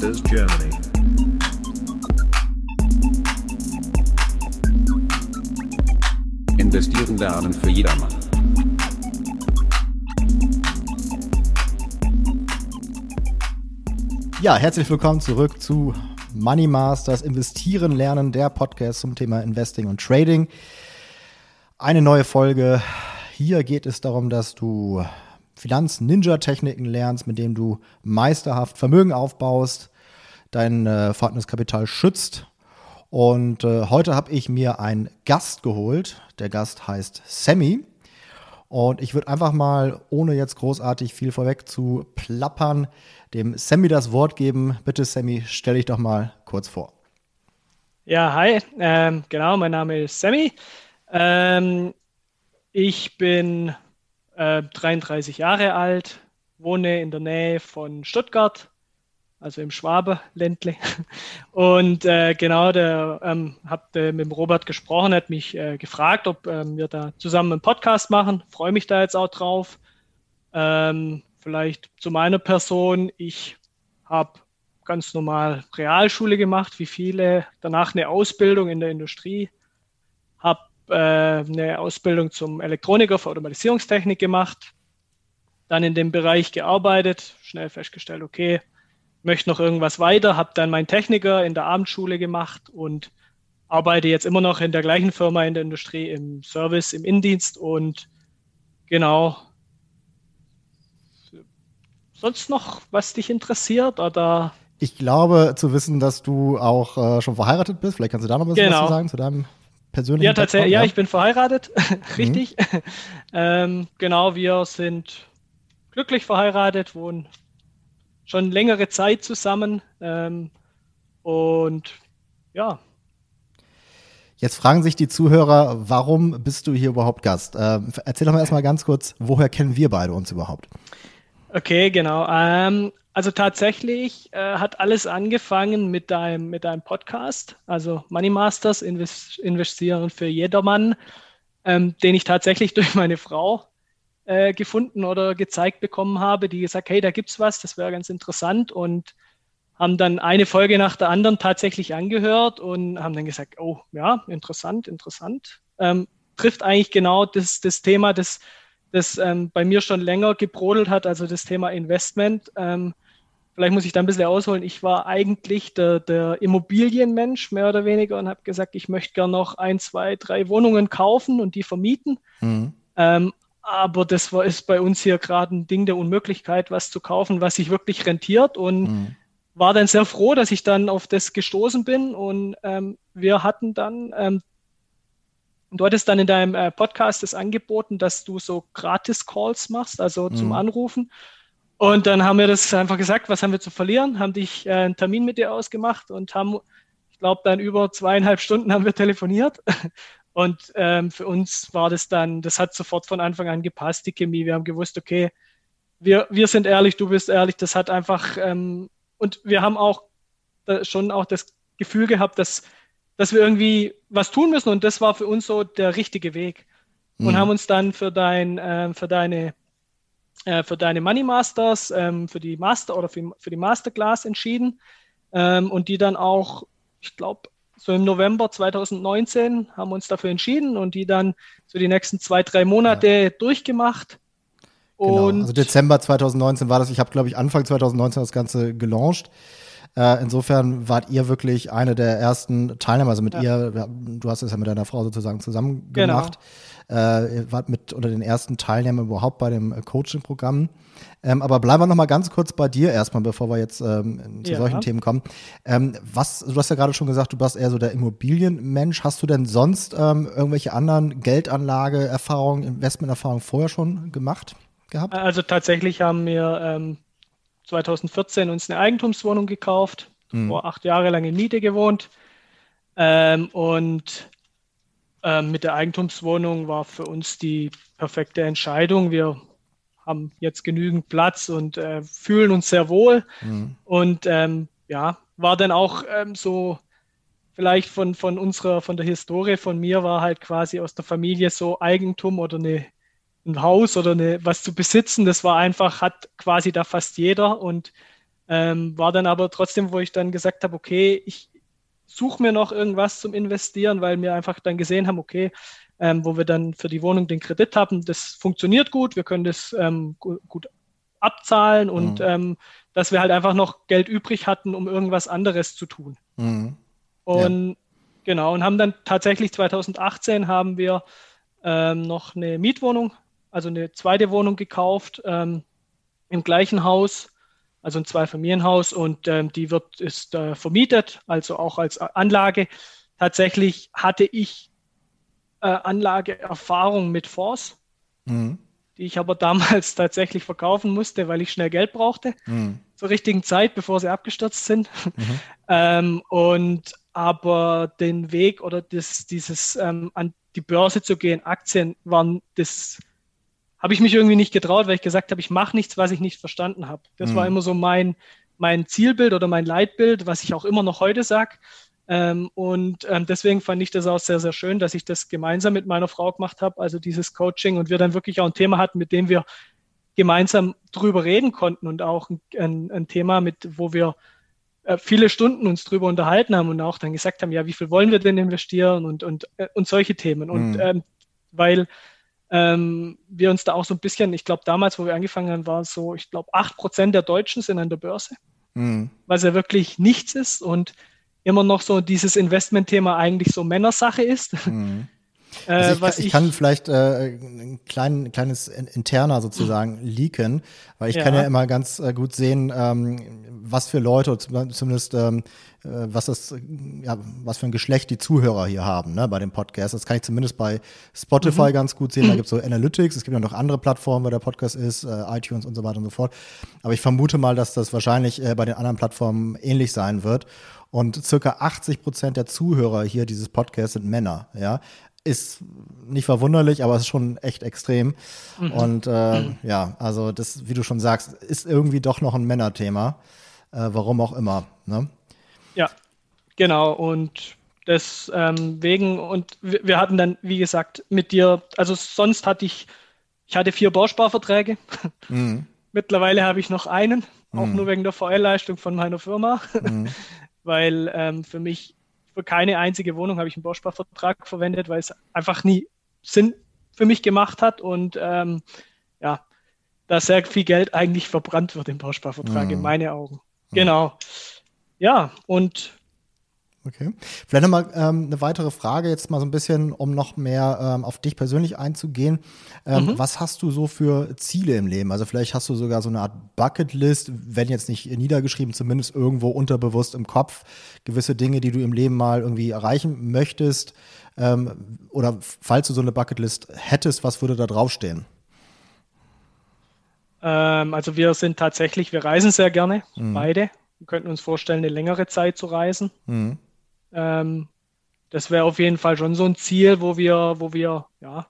Moneymasters Germany. Investieren lernen für jedermann. Ja, herzlich willkommen zurück zu Money Masters Investieren lernen, der Podcast zum Thema Investing und Trading. Eine neue Folge. Hier geht es darum, dass du Finanz-Ninja-Techniken lernst, mit denen du meisterhaft Vermögen aufbaust, dein äh, vorhandenes Kapital schützt. Und äh, heute habe ich mir einen Gast geholt. Der Gast heißt Sammy. Und ich würde einfach mal, ohne jetzt großartig viel vorweg zu plappern, dem Sammy das Wort geben. Bitte, Sammy, stell dich doch mal kurz vor. Ja, hi, ähm, genau, mein Name ist Sammy. Ähm, ich bin äh, 33 Jahre alt, wohne in der Nähe von Stuttgart, also im Schwaberländle. Und äh, genau, der ähm, hat äh, mit Robert gesprochen, hat mich äh, gefragt, ob ähm, wir da zusammen einen Podcast machen. Freue mich da jetzt auch drauf. Ähm, vielleicht zu meiner Person. Ich habe ganz normal Realschule gemacht, wie viele. Danach eine Ausbildung in der Industrie. Habe äh, eine Ausbildung zum Elektroniker für Automatisierungstechnik gemacht. Dann in dem Bereich gearbeitet, schnell festgestellt, okay, möchte noch irgendwas weiter, habe dann meinen Techniker in der Abendschule gemacht und arbeite jetzt immer noch in der gleichen Firma in der Industrie im Service, im Innendienst und genau. Sonst noch, was dich interessiert oder? Ich glaube zu wissen, dass du auch äh, schon verheiratet bist. Vielleicht kannst du da noch ein bisschen genau. was zu sagen zu deinem persönlichen Ja, tatsächlich. Ja, ich bin verheiratet, richtig. Mhm. ähm, genau, wir sind glücklich verheiratet, wohnen schon längere Zeit zusammen. Ähm, und ja. Jetzt fragen sich die Zuhörer, warum bist du hier überhaupt Gast? Ähm, erzähl doch mal erstmal ganz kurz, woher kennen wir beide uns überhaupt? Okay, genau. Ähm, also tatsächlich äh, hat alles angefangen mit deinem, mit deinem Podcast, also Money Masters, Invest Investieren für jedermann, ähm, den ich tatsächlich durch meine Frau äh, gefunden oder gezeigt bekommen habe, die gesagt, hey, da gibt's was, das wäre ganz interessant und haben dann eine Folge nach der anderen tatsächlich angehört und haben dann gesagt, oh ja, interessant, interessant. Ähm, trifft eigentlich genau das, das Thema, das, das ähm, bei mir schon länger gebrodelt hat, also das Thema Investment. Ähm, vielleicht muss ich da ein bisschen ausholen. Ich war eigentlich der, der Immobilienmensch, mehr oder weniger, und habe gesagt, ich möchte gerne noch ein, zwei, drei Wohnungen kaufen und die vermieten. Mhm. Aber das war, ist bei uns hier gerade ein Ding der Unmöglichkeit, was zu kaufen, was sich wirklich rentiert. Und mhm. war dann sehr froh, dass ich dann auf das gestoßen bin. Und ähm, wir hatten dann, ähm, du hattest dann in deinem äh, Podcast das angeboten, dass du so Gratis-Calls machst, also mhm. zum Anrufen. Und dann haben wir das einfach gesagt, was haben wir zu verlieren, haben dich äh, einen Termin mit dir ausgemacht und haben, ich glaube, dann über zweieinhalb Stunden haben wir telefoniert und ähm, für uns war das dann, das hat sofort von Anfang an gepasst, die Chemie. Wir haben gewusst, okay, wir, wir sind ehrlich, du bist ehrlich. Das hat einfach, ähm, und wir haben auch schon auch das Gefühl gehabt, dass, dass wir irgendwie was tun müssen. Und das war für uns so der richtige Weg. Mhm. Und haben uns dann für, dein, äh, für deine äh, für deine Money Masters, ähm, für die Master oder für, für die Masterclass entschieden ähm, und die dann auch, ich glaube, so im November 2019 haben wir uns dafür entschieden und die dann so die nächsten zwei, drei Monate ja. durchgemacht. Genau. Also Dezember 2019 war das. Ich habe, glaube ich, Anfang 2019 das Ganze gelauncht. Äh, insofern wart ihr wirklich eine der ersten Teilnehmer, also mit ja. ihr, du hast es ja mit deiner Frau sozusagen zusammen genau. gemacht. Genau. Äh, ihr wart mit unter den ersten Teilnehmern überhaupt bei dem Coaching-Programm. Ähm, aber bleiben wir noch mal ganz kurz bei dir erstmal, bevor wir jetzt ähm, zu ja. solchen Themen kommen. Ähm, was, du hast ja gerade schon gesagt, du bist eher so der Immobilienmensch. Hast du denn sonst ähm, irgendwelche anderen Geldanlage-Erfahrungen, Investment-Erfahrungen vorher schon gemacht gehabt? Also tatsächlich haben wir 2014 ähm, uns eine Eigentumswohnung gekauft, hm. vor acht Jahre lang in Miete gewohnt. Ähm, und ähm, mit der Eigentumswohnung war für uns die perfekte Entscheidung. Wir haben jetzt genügend Platz und äh, fühlen uns sehr wohl. Mhm. Und ähm, ja, war dann auch ähm, so vielleicht von, von unserer, von der Historie von mir war halt quasi aus der Familie so Eigentum oder eine, ein Haus oder eine, was zu besitzen. Das war einfach, hat quasi da fast jeder. Und Ähm, war dann aber trotzdem, wo ich dann gesagt habe, okay, ich suche mir noch irgendwas zum Investieren, weil wir einfach dann gesehen haben, okay, ähm, wo wir dann für die Wohnung den Kredit haben, das funktioniert gut, wir können das ähm, gut abzahlen und mhm. ähm, dass wir halt einfach noch Geld übrig hatten, um irgendwas anderes zu tun. Mhm. Und ja. genau, und haben dann tatsächlich 2018 haben wir ähm, noch eine Mietwohnung, also eine zweite Wohnung gekauft ähm, im gleichen Haus, also ein Zweifamilienhaus und ähm, die wird ist äh, vermietet, also auch als Anlage. Tatsächlich hatte ich äh, Anlageerfahrung mit Fonds. Mhm die ich aber damals tatsächlich verkaufen musste, weil ich schnell Geld brauchte, mhm. zur richtigen Zeit, bevor sie abgestürzt sind. Mhm. ähm, und aber den Weg oder das, dieses ähm, an die Börse zu gehen, Aktien waren das, habe ich mich irgendwie nicht getraut, weil ich gesagt habe, ich mache nichts, was ich nicht verstanden habe. Das mhm. war immer so mein, mein Zielbild oder mein Leitbild, was ich auch immer noch heute sage. Ähm, und ähm, deswegen fand ich das auch sehr, sehr schön, dass ich das gemeinsam mit meiner Frau gemacht habe, also dieses Coaching und wir dann wirklich auch ein Thema hatten, mit dem wir gemeinsam drüber reden konnten und auch ein, ein Thema, mit wo wir äh, viele Stunden uns drüber unterhalten haben und auch dann gesagt haben, ja, wie viel wollen wir denn investieren und, und, äh, und solche Themen. Und mhm. ähm, weil ähm, wir uns da auch so ein bisschen, ich glaube, damals, wo wir angefangen haben, war es so, ich glaube, acht Prozent der Deutschen sind an der Börse, mhm. was ja wirklich nichts ist. Und immer noch so dieses Investmentthema eigentlich so Männersache ist. Mhm. Äh, also ich, ich, ich, kann vielleicht äh, ein klein, kleines interner sozusagen leaken, weil ich ja. kann ja immer ganz äh, gut sehen, ähm, was für Leute, zumindest ähm, äh, was das, ja, was für ein Geschlecht die Zuhörer hier haben, ne, bei dem Podcast. Das kann ich zumindest bei Spotify mhm. ganz gut sehen. Da gibt es so Analytics, es gibt ja noch andere Plattformen, wo der Podcast ist, äh, iTunes und so weiter und so fort. Aber ich vermute mal, dass das wahrscheinlich äh, bei den anderen Plattformen ähnlich sein wird. Und circa 80 Prozent der Zuhörer hier dieses Podcasts sind Männer, ja. Ist nicht verwunderlich, aber es ist schon echt extrem. Mhm. Und äh, mhm. ja, also das, wie du schon sagst, ist irgendwie doch noch ein Männerthema. Äh, warum auch immer. Ne? Ja, genau. Und deswegen, und wir hatten dann, wie gesagt, mit dir, also sonst hatte ich, ich hatte vier Bausparverträge. Mhm. Mittlerweile habe ich noch einen, auch mhm. nur wegen der VL-Leistung von meiner Firma. Mhm weil ähm, für mich, für keine einzige Wohnung habe ich einen Bausparvertrag verwendet, weil es einfach nie Sinn für mich gemacht hat und ähm, ja, da sehr viel Geld eigentlich verbrannt wird im Bausparvertrag, mhm. in meine Augen. Mhm. Genau. Ja, und Okay. Vielleicht nochmal ähm, eine weitere Frage, jetzt mal so ein bisschen, um noch mehr ähm, auf dich persönlich einzugehen. Ähm, mhm. Was hast du so für Ziele im Leben? Also vielleicht hast du sogar so eine Art Bucketlist, wenn jetzt nicht niedergeschrieben, zumindest irgendwo unterbewusst im Kopf, gewisse Dinge, die du im Leben mal irgendwie erreichen möchtest. Ähm, oder falls du so eine Bucketlist hättest, was würde da draufstehen? Ähm, also wir sind tatsächlich, wir reisen sehr gerne, mhm. beide. Wir könnten uns vorstellen, eine längere Zeit zu reisen. Mhm. Ähm, das wäre auf jeden Fall schon so ein Ziel, wo wir, wo wir, ja,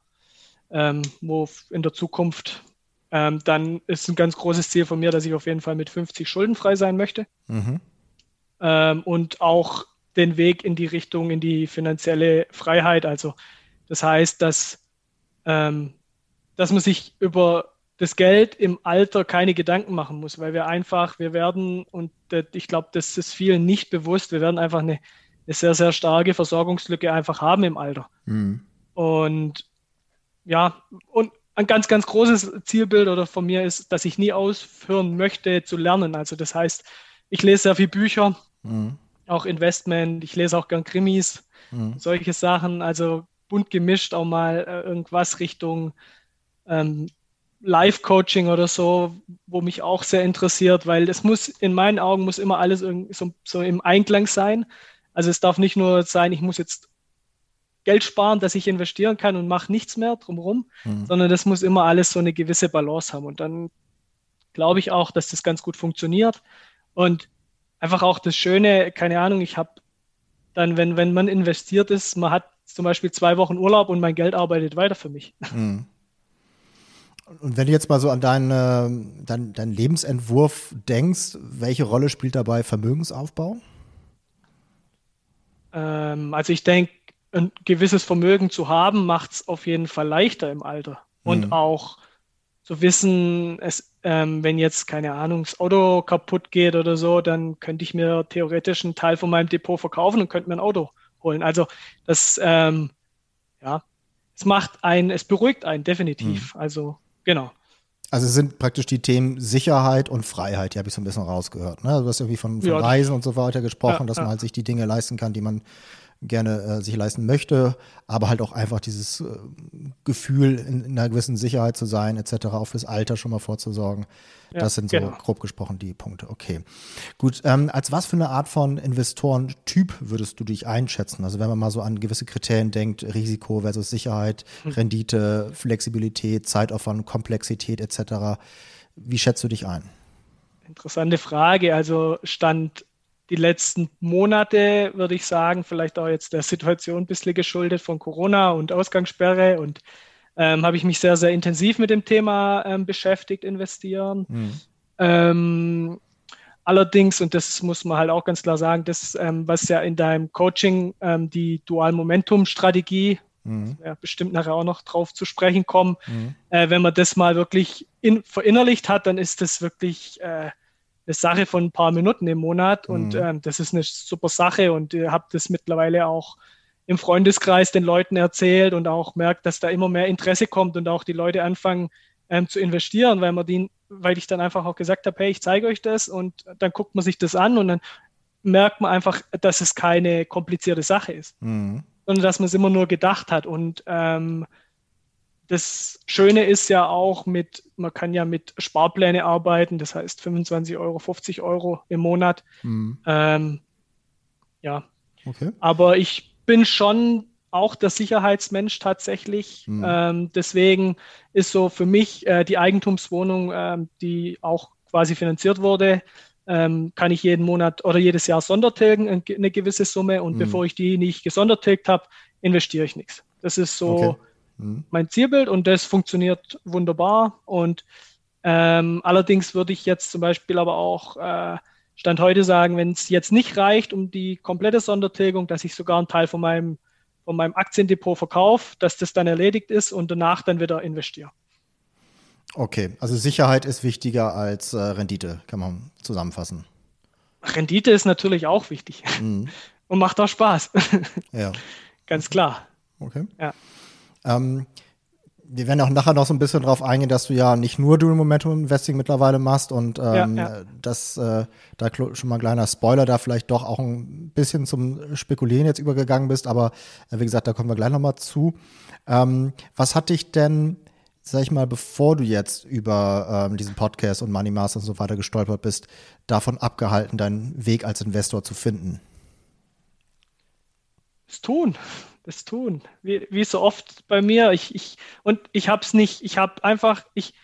ähm, wo in der Zukunft ähm, dann ist ein ganz großes Ziel von mir, dass ich auf jeden Fall mit 50 schuldenfrei sein möchte. Mhm. Ähm, und auch den Weg in die Richtung, in die finanzielle Freiheit. Also das heißt, dass, ähm, dass man sich über das Geld im Alter keine Gedanken machen muss, weil wir einfach, wir werden, und ich glaube, das ist vielen nicht bewusst, wir werden einfach eine eine sehr, sehr starke Versorgungslücke einfach haben im Alter. Mhm. Und ja, und ein ganz, ganz großes Zielbild oder von mir ist, dass ich nie aufhören möchte zu lernen. Also das heißt, ich lese sehr viele Bücher, mhm. auch Investment, ich lese auch gern Krimis, mhm. solche Sachen, also bunt gemischt auch mal äh, irgendwas Richtung ähm, Live-Coaching oder so, wo mich auch sehr interessiert, weil es muss in meinen Augen muss immer alles so, so im Einklang sein. Also es darf nicht nur sein, ich muss jetzt Geld sparen, dass ich investieren kann und mache nichts mehr drumherum, mhm. sondern das muss immer alles so eine gewisse Balance haben. Und dann glaube ich auch, dass das ganz gut funktioniert. Und einfach auch das Schöne, keine Ahnung, ich habe dann, wenn, wenn man investiert ist, man hat zum Beispiel zwei Wochen Urlaub und mein Geld arbeitet weiter für mich. Mhm. Und wenn du jetzt mal so an deinen, dein, deinen Lebensentwurf denkst, welche Rolle spielt dabei Vermögensaufbau? Ähm, also ich denke, ein gewisses Vermögen zu haben, macht es auf jeden Fall leichter im Alter. Und mhm. auch zu wissen, es, ähm, wenn jetzt, keine Ahnung, das Auto kaputt geht oder so, dann könnte ich mir theoretisch einen Teil von meinem Depot verkaufen und könnte mir ein Auto holen. Also das, ähm, ja, es macht einen, es beruhigt einen definitiv. Mhm. Also genau. Also es sind praktisch die Themen Sicherheit und Freiheit, die habe ich so ein bisschen rausgehört. Ne? Du hast irgendwie von, von ja, Reisen und so weiter gesprochen, ja, dass man halt sich die Dinge leisten kann, die man gerne äh, sich leisten möchte, aber halt auch einfach dieses äh, Gefühl, in, in, einer gewissen Sicherheit zu sein, etc., auch fürs Alter schon mal vorzusorgen. Ja, das sind so genau. grob gesprochen die Punkte. Okay. Gut, ähm, als was für eine Art von Investorentyp würdest du dich einschätzen? Also wenn man mal so an gewisse Kriterien denkt, Risiko versus Sicherheit, hm. Rendite, Flexibilität, Zeitaufwand, Komplexität etc., wie schätzt du dich ein? Interessante Frage. Also Stand die letzten Monate, würde ich sagen, vielleicht auch jetzt der Situation ein bisschen geschuldet von Corona und Ausgangssperre und ähm, habe ich mich sehr, sehr intensiv mit dem Thema ähm, beschäftigt, investieren. Mhm. Ähm, allerdings, und das muss man halt auch ganz klar sagen, das, ähm, was ja in deinem Coaching ähm, die Dual-Momentum-Strategie, mhm. ja, bestimmt nachher auch noch drauf zu sprechen kommen, mhm. äh, wenn man das mal wirklich in, verinnerlicht hat, dann ist das wirklich äh, eine Sache von ein paar Minuten im Monat und mhm. ähm, das ist eine super Sache und ihr habt das mittlerweile auch im Freundeskreis den Leuten erzählt und auch merkt, dass da immer mehr Interesse kommt und auch die Leute anfangen ähm, zu investieren, weil man die, weil ich dann einfach auch gesagt habe, hey, ich zeige euch das und dann guckt man sich das an und dann merkt man einfach, dass es keine komplizierte Sache ist, mhm. sondern dass man es immer nur gedacht hat und ähm, das Schöne ist ja auch mit, man kann ja mit Sparpläne arbeiten, das heißt 25 Euro, 50 Euro im Monat. Mhm. Ähm, ja. Okay. Aber ich bin schon auch der Sicherheitsmensch tatsächlich. Mhm. Ähm, deswegen ist so für mich äh, die Eigentumswohnung, ähm, die auch quasi finanziert wurde, ähm, kann ich jeden Monat oder jedes Jahr sondertilgen, eine gewisse Summe. Und mhm. bevor ich die nicht gesondertilgt habe, investiere ich nichts. Das ist so. Okay Mhm. mein Zielbild und das funktioniert wunderbar. Und ähm, allerdings würde ich jetzt zum Beispiel aber auch äh, Stand heute sagen, wenn es jetzt nicht reicht um die komplette Sondertilgung, dass ich sogar einen Teil von meinem, von meinem Aktiendepot verkaufe, dass das dann erledigt ist und danach dann wieder investiere. Okay, also Sicherheit ist wichtiger als äh, Rendite, kann man zusammenfassen. Rendite ist natürlich auch wichtig mhm. und macht auch Spaß. ja. Ganz klar. Okay. Ja. Ähm, wir werden auch nachher noch so ein bisschen drauf eingehen, dass du ja nicht nur Dual Momentum Investing mittlerweile machst und ähm, ja, ja. das äh, da schon mal ein kleiner Spoiler, da vielleicht doch auch ein bisschen zum Spekulieren jetzt übergegangen bist, aber äh, wie gesagt, da kommen wir gleich nochmal zu. Ähm, was hat dich denn, sag ich mal, bevor du jetzt über ähm, diesen Podcast und Money Master und so weiter gestolpert bist, davon abgehalten, deinen Weg als Investor zu finden? Das tun das tun. Wie, wie so oft bei mir. Ich, ich, und ich habe es nicht, ich habe einfach, ich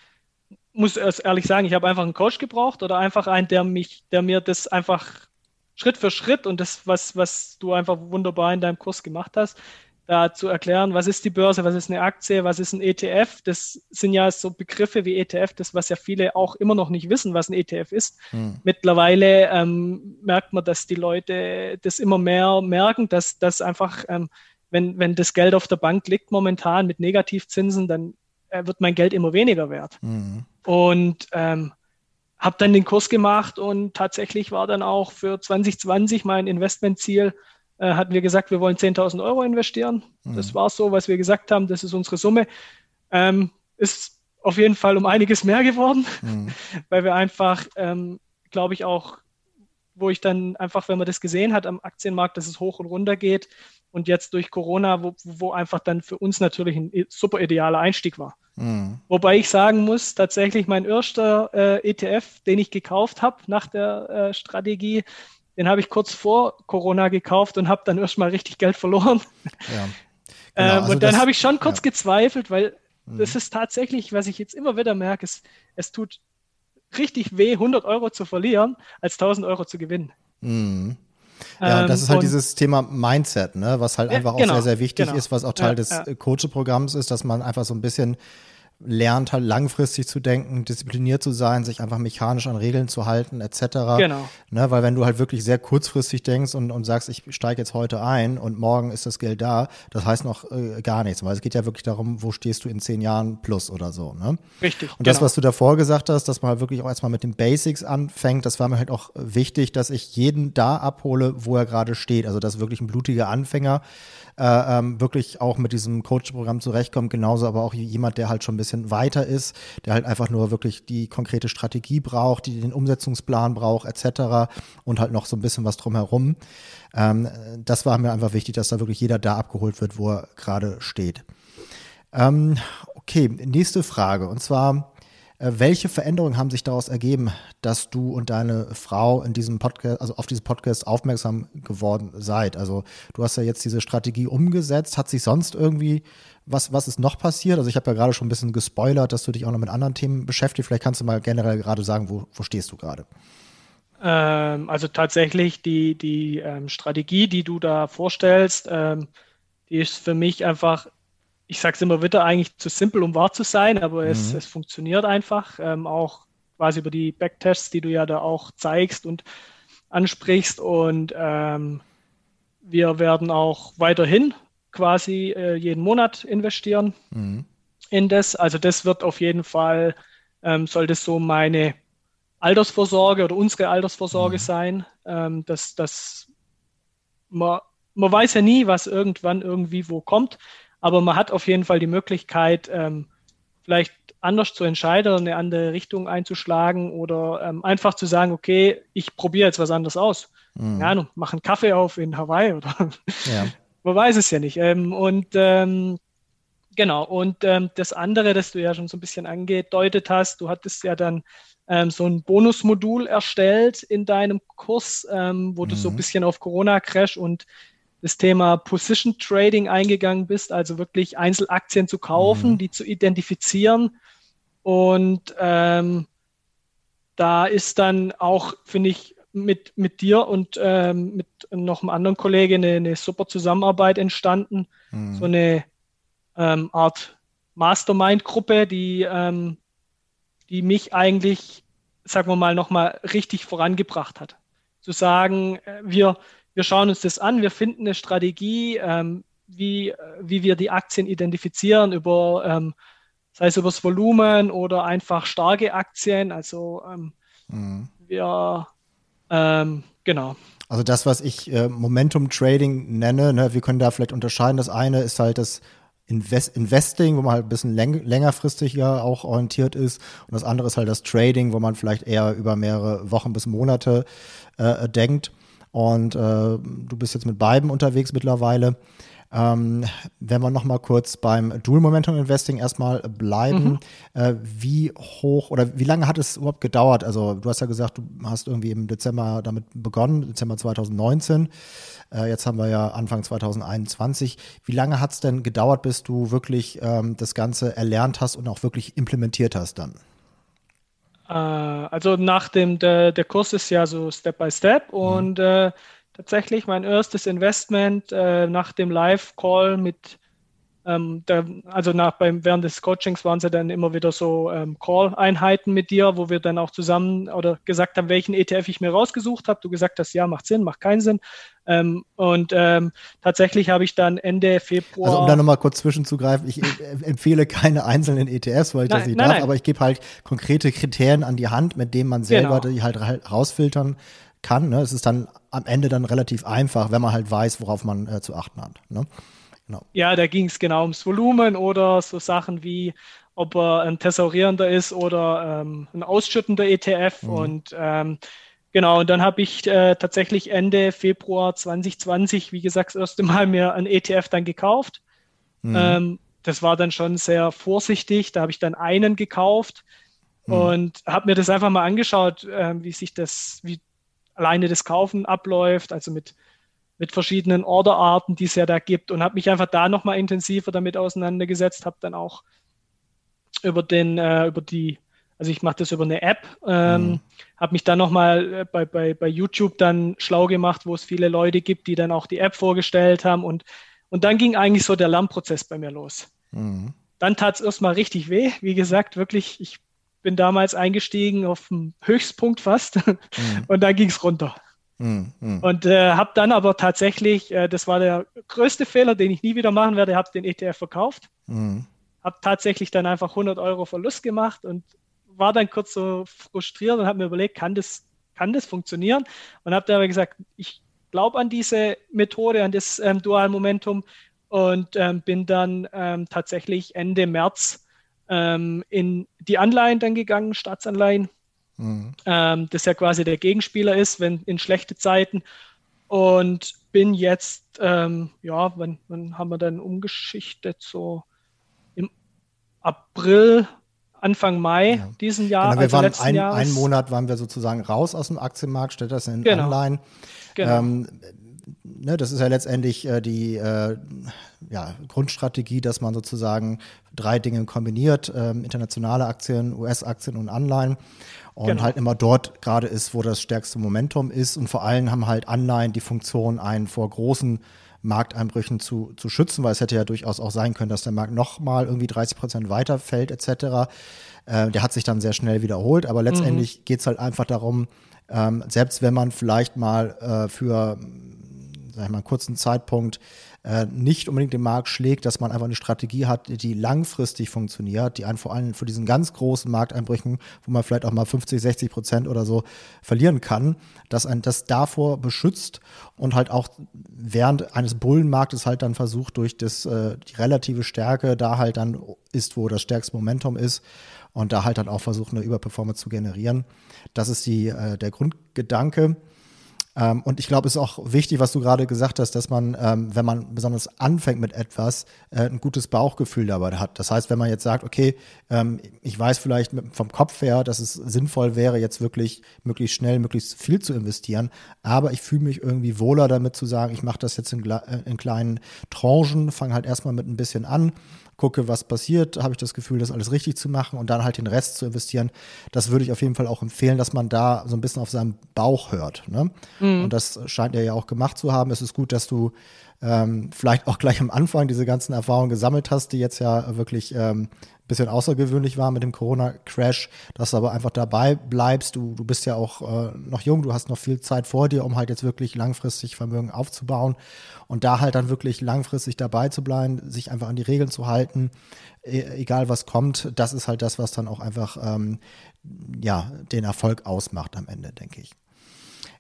muss ehrlich sagen, ich habe einfach einen Coach gebraucht oder einfach einen, der mich, der mir das einfach Schritt für Schritt und das, was, was du einfach wunderbar in deinem Kurs gemacht hast, da zu erklären, was ist die Börse, was ist eine Aktie, was ist ein ETF. Das sind ja so Begriffe wie ETF, das, was ja viele auch immer noch nicht wissen, was ein ETF ist. Hm. Mittlerweile ähm, merkt man, dass die Leute das immer mehr merken, dass das einfach ähm, wenn, wenn das Geld auf der Bank liegt momentan mit Negativzinsen, dann äh, wird mein Geld immer weniger wert. Mhm. Und ähm, habe dann den Kurs gemacht und tatsächlich war dann auch für 2020 mein Investmentziel, äh, hatten wir gesagt, wir wollen 10.000 Euro investieren. Mhm. Das war so, was wir gesagt haben, das ist unsere Summe. Ähm, ist auf jeden Fall um einiges mehr geworden, mhm. weil wir einfach, ähm, glaube ich, auch wo ich dann einfach, wenn man das gesehen hat am Aktienmarkt, dass es hoch und runter geht und jetzt durch Corona, wo, wo einfach dann für uns natürlich ein super idealer Einstieg war. Mhm. Wobei ich sagen muss, tatsächlich mein erster äh, ETF, den ich gekauft habe nach der äh, Strategie, den habe ich kurz vor Corona gekauft und habe dann erstmal richtig Geld verloren. Ja. Genau, ähm, also und dann habe ich schon kurz ja. gezweifelt, weil mhm. das ist tatsächlich, was ich jetzt immer wieder merke, es, es tut richtig weh, 100 Euro zu verlieren, als 1000 Euro zu gewinnen. Mhm. Ja, ähm, das ist halt dieses Thema Mindset, ne, was halt einfach ja, genau, auch sehr, sehr wichtig genau. ist, was auch Teil ja, des ja. Coach-Programms ist, dass man einfach so ein bisschen lernt halt langfristig zu denken, diszipliniert zu sein, sich einfach mechanisch an Regeln zu halten, etc. Genau. Ne, weil wenn du halt wirklich sehr kurzfristig denkst und, und sagst, ich steige jetzt heute ein und morgen ist das Geld da, das heißt noch äh, gar nichts, weil es geht ja wirklich darum, wo stehst du in zehn Jahren plus oder so. Ne? Richtig. Und das, genau. was du davor gesagt hast, dass man halt wirklich auch erstmal mit den Basics anfängt, das war mir halt auch wichtig, dass ich jeden da abhole, wo er gerade steht. Also dass wirklich ein blutiger Anfänger äh, ähm, wirklich auch mit diesem Coach-Programm zurechtkommt, genauso aber auch jemand, der halt schon ein bisschen weiter ist, der halt einfach nur wirklich die konkrete Strategie braucht, die den Umsetzungsplan braucht, etc. und halt noch so ein bisschen was drumherum. Ähm, das war mir einfach wichtig, dass da wirklich jeder da abgeholt wird, wo er gerade steht. Ähm, okay, nächste Frage. Und zwar, welche Veränderungen haben sich daraus ergeben, dass du und deine Frau in diesem Podcast, also auf diesen Podcast aufmerksam geworden seid? Also du hast ja jetzt diese Strategie umgesetzt. Hat sich sonst irgendwie was, was ist noch passiert? Also ich habe ja gerade schon ein bisschen gespoilert, dass du dich auch noch mit anderen Themen beschäftigst. Vielleicht kannst du mal generell gerade sagen, wo, wo stehst du gerade? Ähm, also tatsächlich die, die ähm, Strategie, die du da vorstellst, ähm, die ist für mich einfach ich sage es immer wieder, eigentlich zu simpel, um wahr zu sein, aber mhm. es, es, funktioniert einfach. Ähm, auch quasi über die Backtests, die du ja da auch zeigst und ansprichst. Und ähm, wir werden auch weiterhin quasi äh, jeden Monat investieren mhm. in das. Also das wird auf jeden Fall, ähm, soll das so meine Altersvorsorge oder unsere Altersvorsorge mhm. sein, ähm, dass, dass man, man weiß ja nie, was irgendwann irgendwie wo kommt. Aber man hat auf jeden Fall die Möglichkeit, ähm, vielleicht anders zu entscheiden oder eine andere Richtung einzuschlagen oder ähm, einfach zu sagen, okay, ich probiere jetzt was anderes aus. Mhm. Ja, mach einen Kaffee auf in Hawaii oder ja. man weiß es ja nicht. Ähm, und ähm, genau, und ähm, das andere, das du ja schon so ein bisschen angedeutet hast, du hattest ja dann ähm, so ein Bonusmodul erstellt in deinem Kurs, wo mhm. du so ein mhm. bisschen auf Corona Crash und das Thema Position Trading eingegangen bist, also wirklich Einzelaktien zu kaufen, mhm. die zu identifizieren. Und ähm, da ist dann auch, finde ich, mit, mit dir und ähm, mit noch einem anderen Kollegen eine, eine super Zusammenarbeit entstanden. Mhm. So eine ähm, Art Mastermind-Gruppe, die, ähm, die mich eigentlich, sagen wir mal, nochmal richtig vorangebracht hat. Zu sagen, äh, wir, wir schauen uns das an, wir finden eine Strategie, ähm, wie, wie wir die Aktien identifizieren, über, ähm, sei es über das Volumen oder einfach starke Aktien. Also ähm, mhm. wir, ähm, genau. Also das, was ich äh, Momentum Trading nenne, ne, wir können da vielleicht unterscheiden. Das eine ist halt das Invest Investing, wo man halt ein bisschen läng längerfristiger auch orientiert ist. Und das andere ist halt das Trading, wo man vielleicht eher über mehrere Wochen bis Monate äh, denkt. Und äh, du bist jetzt mit beiden unterwegs mittlerweile. Ähm, wenn wir noch mal kurz beim Dual Momentum Investing erstmal bleiben, mhm. äh, wie hoch oder wie lange hat es überhaupt gedauert? Also du hast ja gesagt, du hast irgendwie im Dezember damit begonnen, Dezember 2019. Äh, jetzt haben wir ja Anfang 2021. Wie lange hat es denn gedauert, bis du wirklich ähm, das Ganze erlernt hast und auch wirklich implementiert hast dann? Äh, also nach dem, der, der Kurs ist ja so Step by Step mhm. und äh, tatsächlich mein erstes Investment äh, nach dem Live-Call mit ähm, der, also nach, beim, während des Coachings waren sie dann immer wieder so ähm, Call-Einheiten mit dir, wo wir dann auch zusammen oder gesagt haben, welchen ETF ich mir rausgesucht habe. Du gesagt hast, ja, macht Sinn, macht keinen Sinn. Ähm, und ähm, tatsächlich habe ich dann Ende Februar. Also um da nochmal kurz zwischenzugreifen, ich empfehle keine einzelnen ETFs, weil ich nein, das nicht nein, darf, nein. aber ich gebe halt konkrete Kriterien an die Hand, mit denen man selber genau. die halt rausfiltern kann. Ne? Es ist dann am Ende dann relativ einfach, wenn man halt weiß, worauf man äh, zu achten hat. Ne? Genau. Ja, da ging es genau ums Volumen oder so Sachen wie, ob er ein tesorierender ist oder ähm, ein ausschüttender ETF. Mhm. Und ähm, genau, und dann habe ich äh, tatsächlich Ende Februar 2020, wie gesagt, das erste Mal mir ein ETF dann gekauft. Mhm. Ähm, das war dann schon sehr vorsichtig. Da habe ich dann einen gekauft mhm. und habe mir das einfach mal angeschaut, äh, wie sich das, wie alleine das Kaufen abläuft, also mit mit verschiedenen Orderarten, die es ja da gibt und habe mich einfach da nochmal intensiver damit auseinandergesetzt, habe dann auch über den, äh, über die, also ich mache das über eine App, ähm, mhm. habe mich dann nochmal äh, bei, bei, bei YouTube dann schlau gemacht, wo es viele Leute gibt, die dann auch die App vorgestellt haben und, und dann ging eigentlich so der Lernprozess bei mir los. Mhm. dann tat es erstmal richtig weh. Wie gesagt, wirklich, ich bin damals eingestiegen auf dem Höchstpunkt fast mhm. und dann ging es runter. Mhm. Und äh, habe dann aber tatsächlich, äh, das war der größte Fehler, den ich nie wieder machen werde, habe den ETF verkauft. Mhm. Habe tatsächlich dann einfach 100 Euro Verlust gemacht und war dann kurz so frustriert und habe mir überlegt, kann das, kann das funktionieren? Und habe dann aber gesagt, ich glaube an diese Methode, an das ähm, Dual Momentum und ähm, bin dann ähm, tatsächlich Ende März ähm, in die Anleihen dann gegangen, Staatsanleihen, mhm. Ähm, das ja quasi der Gegenspieler ist, wenn in schlechte Zeiten und bin jetzt, ähm, ja, wann, wann haben wir dann umgeschichtet? So im April, Anfang Mai ja. diesen Jahr. Genau, wir also waren ein, einen Monat waren wir sozusagen raus aus dem Aktienmarkt, stellt das in genau. Anleihen. Genau. Ähm, ne, das ist ja letztendlich äh, die äh, ja, Grundstrategie, dass man sozusagen drei Dinge kombiniert, ähm, internationale Aktien, US-Aktien und Anleihen. Und genau. halt immer dort gerade ist, wo das stärkste Momentum ist. Und vor allem haben halt Anleihen die Funktion, einen vor großen Markteinbrüchen zu, zu schützen, weil es hätte ja durchaus auch sein können, dass der Markt nochmal irgendwie 30 Prozent weiterfällt etc. Äh, der hat sich dann sehr schnell wiederholt, aber letztendlich mhm. geht es halt einfach darum, ähm, selbst wenn man vielleicht mal äh, für sag ich mal, kurzen Zeitpunkt äh, nicht unbedingt den Markt schlägt, dass man einfach eine Strategie hat, die langfristig funktioniert, die einen vor allem für diesen ganz großen Markteinbrüchen, wo man vielleicht auch mal 50, 60 Prozent oder so verlieren kann, dass ein das davor beschützt und halt auch während eines Bullenmarktes halt dann versucht, durch das, äh, die relative Stärke da halt dann ist, wo das stärkste Momentum ist und da halt dann auch versucht, eine Überperformance zu generieren. Das ist die, äh, der Grundgedanke. Ähm, und ich glaube, es ist auch wichtig, was du gerade gesagt hast, dass man, ähm, wenn man besonders anfängt mit etwas, äh, ein gutes Bauchgefühl dabei hat. Das heißt, wenn man jetzt sagt, okay, ähm, ich weiß vielleicht mit, vom Kopf her, dass es sinnvoll wäre, jetzt wirklich möglichst schnell, möglichst viel zu investieren, aber ich fühle mich irgendwie wohler damit zu sagen, ich mache das jetzt in, äh, in kleinen Tranchen, fange halt erstmal mit ein bisschen an gucke, was passiert, habe ich das Gefühl, das alles richtig zu machen und dann halt den Rest zu investieren. Das würde ich auf jeden Fall auch empfehlen, dass man da so ein bisschen auf seinen Bauch hört. Ne? Mhm. Und das scheint er ja auch gemacht zu haben. Es ist gut, dass du ähm, vielleicht auch gleich am Anfang diese ganzen Erfahrungen gesammelt hast, die jetzt ja wirklich ähm, bisschen außergewöhnlich war mit dem Corona-Crash, dass du aber einfach dabei bleibst. Du, du bist ja auch äh, noch jung, du hast noch viel Zeit vor dir, um halt jetzt wirklich langfristig Vermögen aufzubauen und da halt dann wirklich langfristig dabei zu bleiben, sich einfach an die Regeln zu halten, e egal was kommt. Das ist halt das, was dann auch einfach ähm, ja den Erfolg ausmacht am Ende, denke ich.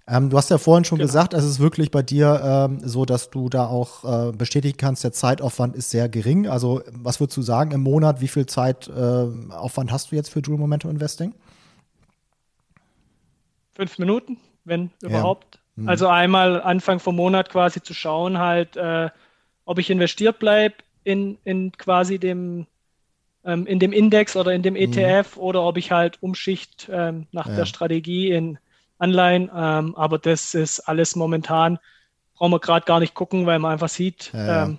Ähm, du hast ja vorhin schon genau. gesagt, es ist wirklich bei dir ähm, so, dass du da auch äh, bestätigen kannst, der Zeitaufwand ist sehr gering. Also was würdest du sagen im Monat, wie viel Zeitaufwand äh, hast du jetzt für Dual Momentum Investing? Fünf Minuten, wenn überhaupt. Ja. Hm. Also einmal Anfang vom Monat quasi zu schauen, halt, äh, ob ich investiert bleibe in, in quasi dem ähm, in dem Index oder in dem ETF hm. oder ob ich halt umschicht ähm, nach ja. der Strategie in Anleihen. Ähm, aber das ist alles momentan, brauchen wir gerade gar nicht gucken, weil man einfach sieht, ja, ähm,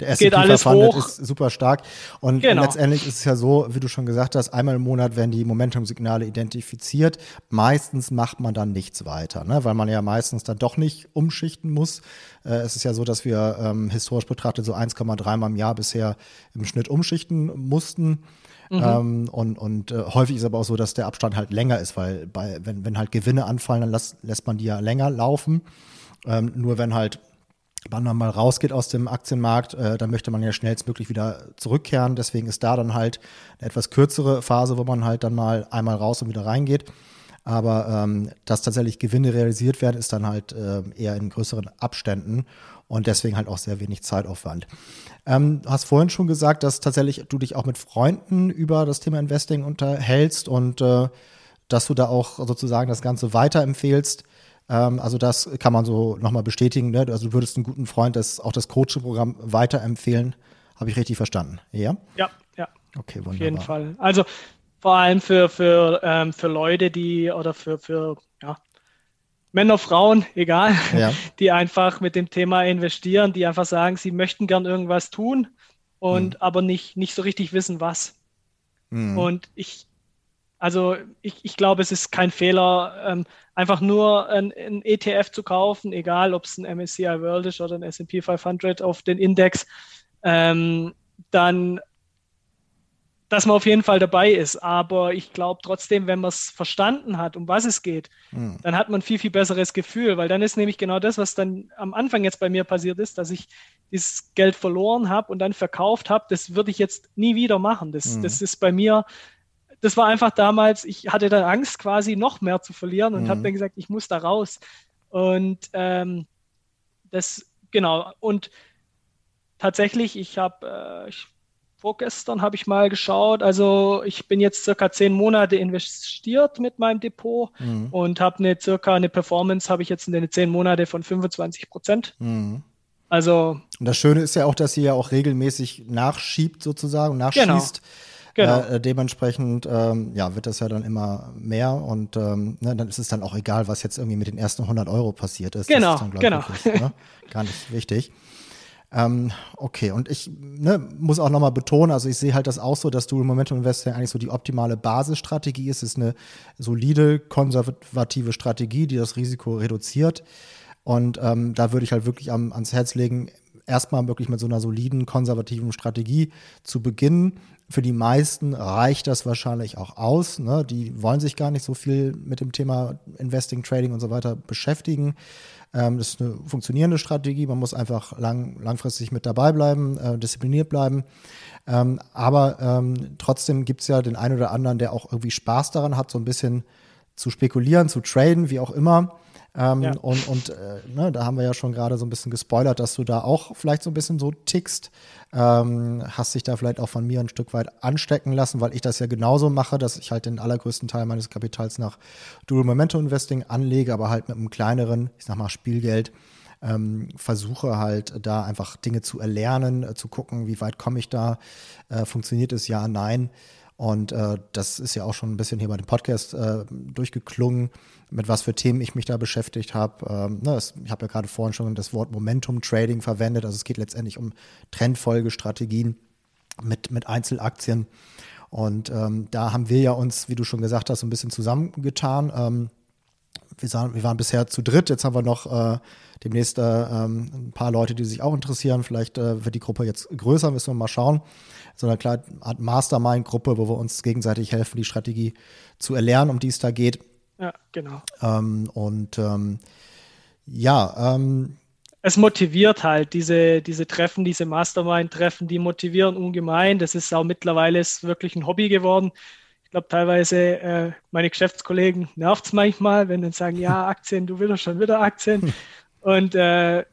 der S&P 500 ist super stark. Und genau. letztendlich ist es ja so, wie du schon gesagt hast, einmal im Monat werden die Momentum-Signale identifiziert. Meistens macht man dann nichts weiter, ne? weil man ja meistens dann doch nicht umschichten muss. Äh, es ist ja so, dass wir ähm, historisch betrachtet so 1,3 Mal im Jahr bisher im Schnitt umschichten mussten. Mhm. Ähm, und und äh, häufig ist aber auch so, dass der Abstand halt länger ist, weil bei, wenn, wenn halt Gewinne anfallen, dann las, lässt man die ja länger laufen. Ähm, nur wenn halt man dann mal rausgeht aus dem Aktienmarkt, äh, dann möchte man ja schnellstmöglich wieder zurückkehren. Deswegen ist da dann halt eine etwas kürzere Phase, wo man halt dann mal einmal raus und wieder reingeht. Aber ähm, dass tatsächlich Gewinne realisiert werden, ist dann halt äh, eher in größeren Abständen und deswegen halt auch sehr wenig Zeitaufwand. Ähm, du hast vorhin schon gesagt, dass tatsächlich du dich auch mit Freunden über das Thema Investing unterhältst und äh, dass du da auch sozusagen das Ganze weiterempfehlst. Ähm, also das kann man so nochmal bestätigen. Ne? Also du würdest einen guten Freund das, auch das Coaching-Programm weiterempfehlen. Habe ich richtig verstanden? Ja? Ja, ja. Okay, wunderbar. Auf jeden Fall. Also vor allem für, für, ähm, für Leute, die oder für, für ja, Männer, Frauen, egal, ja. die einfach mit dem Thema investieren, die einfach sagen, sie möchten gern irgendwas tun und mhm. aber nicht, nicht so richtig wissen, was. Mhm. Und ich, also ich, ich glaube, es ist kein Fehler, ähm, einfach nur ein, ein, ETF zu kaufen, egal ob es ein MSCI World ist oder ein S&P 500 auf den Index, ähm, dann dass man auf jeden Fall dabei ist. Aber ich glaube trotzdem, wenn man es verstanden hat, um was es geht, mhm. dann hat man ein viel, viel besseres Gefühl, weil dann ist nämlich genau das, was dann am Anfang jetzt bei mir passiert ist, dass ich dieses Geld verloren habe und dann verkauft habe, das würde ich jetzt nie wieder machen. Das, mhm. das ist bei mir, das war einfach damals, ich hatte dann Angst quasi noch mehr zu verlieren und mhm. habe dann gesagt, ich muss da raus. Und ähm, das, genau, und tatsächlich, ich habe, äh, ich vorgestern habe ich mal geschaut. Also ich bin jetzt circa zehn Monate investiert mit meinem Depot mhm. und habe eine circa eine Performance habe ich jetzt in den zehn Monate von 25 Prozent. Mhm. Also und das Schöne ist ja auch, dass sie ja auch regelmäßig nachschiebt sozusagen, nachschießt. Genau. Genau. Äh, dementsprechend ähm, ja, wird das ja dann immer mehr und ähm, ne, dann ist es dann auch egal, was jetzt irgendwie mit den ersten 100 Euro passiert ist. Genau, ist dann, genau. Wirklich, ne? Gar nicht wichtig. Ähm, okay, und ich ne, muss auch nochmal betonen, also ich sehe halt das auch so, dass Dual Momentum Investing eigentlich so die optimale Basisstrategie ist. Es ist eine solide, konservative Strategie, die das Risiko reduziert. Und ähm, da würde ich halt wirklich am, ans Herz legen, erstmal wirklich mit so einer soliden, konservativen Strategie zu beginnen. Für die meisten reicht das wahrscheinlich auch aus. Ne? Die wollen sich gar nicht so viel mit dem Thema Investing, Trading und so weiter beschäftigen. Ähm, das ist eine funktionierende Strategie. Man muss einfach lang, langfristig mit dabei bleiben, äh, diszipliniert bleiben. Ähm, aber ähm, trotzdem gibt es ja den einen oder anderen, der auch irgendwie Spaß daran hat, so ein bisschen zu spekulieren, zu traden, wie auch immer. Ähm, ja. Und, und äh, ne, da haben wir ja schon gerade so ein bisschen gespoilert, dass du da auch vielleicht so ein bisschen so tickst. Ähm, hast dich da vielleicht auch von mir ein Stück weit anstecken lassen, weil ich das ja genauso mache, dass ich halt den allergrößten Teil meines Kapitals nach Dual Momentum Investing anlege, aber halt mit einem kleineren, ich sag mal, Spielgeld. Ähm, versuche halt da einfach Dinge zu erlernen, äh, zu gucken, wie weit komme ich da, äh, funktioniert es ja, nein. Und äh, das ist ja auch schon ein bisschen hier bei dem Podcast äh, durchgeklungen, mit was für Themen ich mich da beschäftigt habe. Ähm, ne, ich habe ja gerade vorhin schon das Wort Momentum Trading verwendet. Also es geht letztendlich um Trendfolgestrategien mit, mit Einzelaktien. Und ähm, da haben wir ja uns, wie du schon gesagt hast, ein bisschen zusammengetan. Ähm, wir, sahen, wir, waren bisher zu dritt, jetzt haben wir noch äh, demnächst äh, ähm, ein paar Leute, die sich auch interessieren. Vielleicht äh, wird die Gruppe jetzt größer, müssen wir mal schauen so eine kleine Art Mastermind-Gruppe, wo wir uns gegenseitig helfen, die Strategie zu erlernen, um die es da geht. Ja, genau. Ähm, und ähm, ja, ähm, es motiviert halt, diese, diese Treffen, diese Mastermind-Treffen, die motivieren ungemein. Das ist auch mittlerweile ist wirklich ein Hobby geworden. Ich glaube, teilweise äh, meine Geschäftskollegen nervt es manchmal, wenn dann sagen, ja, Aktien, du willst schon wieder Aktien. Und äh,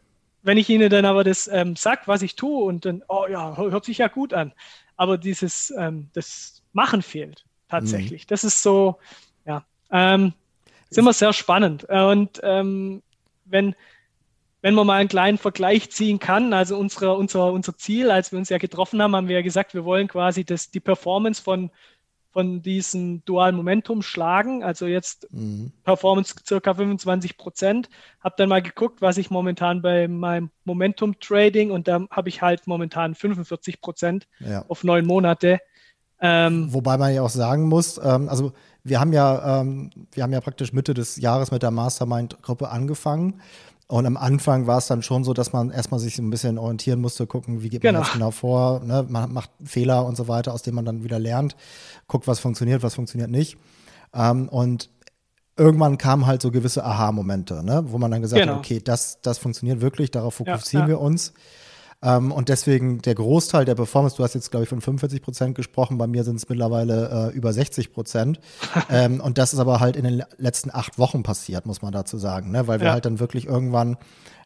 wenn ich ihnen dann aber das ähm, sag, was ich tue und dann, oh ja, hört sich ja gut an. Aber dieses, ähm, das Machen fehlt tatsächlich. Mhm. Das ist so, ja, ähm, ist immer sehr spannend. Und ähm, wenn, wenn man mal einen kleinen Vergleich ziehen kann, also unsere, unser, unser Ziel, als wir uns ja getroffen haben, haben wir ja gesagt, wir wollen quasi das, die Performance von von diesem dualen Momentum schlagen. Also jetzt mhm. Performance circa 25 Prozent. Habe dann mal geguckt, was ich momentan bei meinem Momentum Trading und da habe ich halt momentan 45 Prozent ja. auf neun Monate. Ähm, Wobei man ja auch sagen muss, ähm, also wir haben ja, ähm, wir haben ja praktisch Mitte des Jahres mit der Mastermind-Gruppe angefangen. Und am Anfang war es dann schon so, dass man erstmal sich so ein bisschen orientieren musste, gucken, wie geht man genau. das genau vor, ne? man macht Fehler und so weiter, aus denen man dann wieder lernt, guckt, was funktioniert, was funktioniert nicht. Ähm, und irgendwann kamen halt so gewisse Aha-Momente, ne? wo man dann gesagt genau. hat, okay, das, das funktioniert wirklich, darauf fokussieren ja, ja. wir uns. Ähm, und deswegen der Großteil der Performance, du hast jetzt, glaube ich, von 45 Prozent gesprochen, bei mir sind es mittlerweile äh, über 60 Prozent. ähm, und das ist aber halt in den letzten acht Wochen passiert, muss man dazu sagen, ne? weil wir ja. halt dann wirklich irgendwann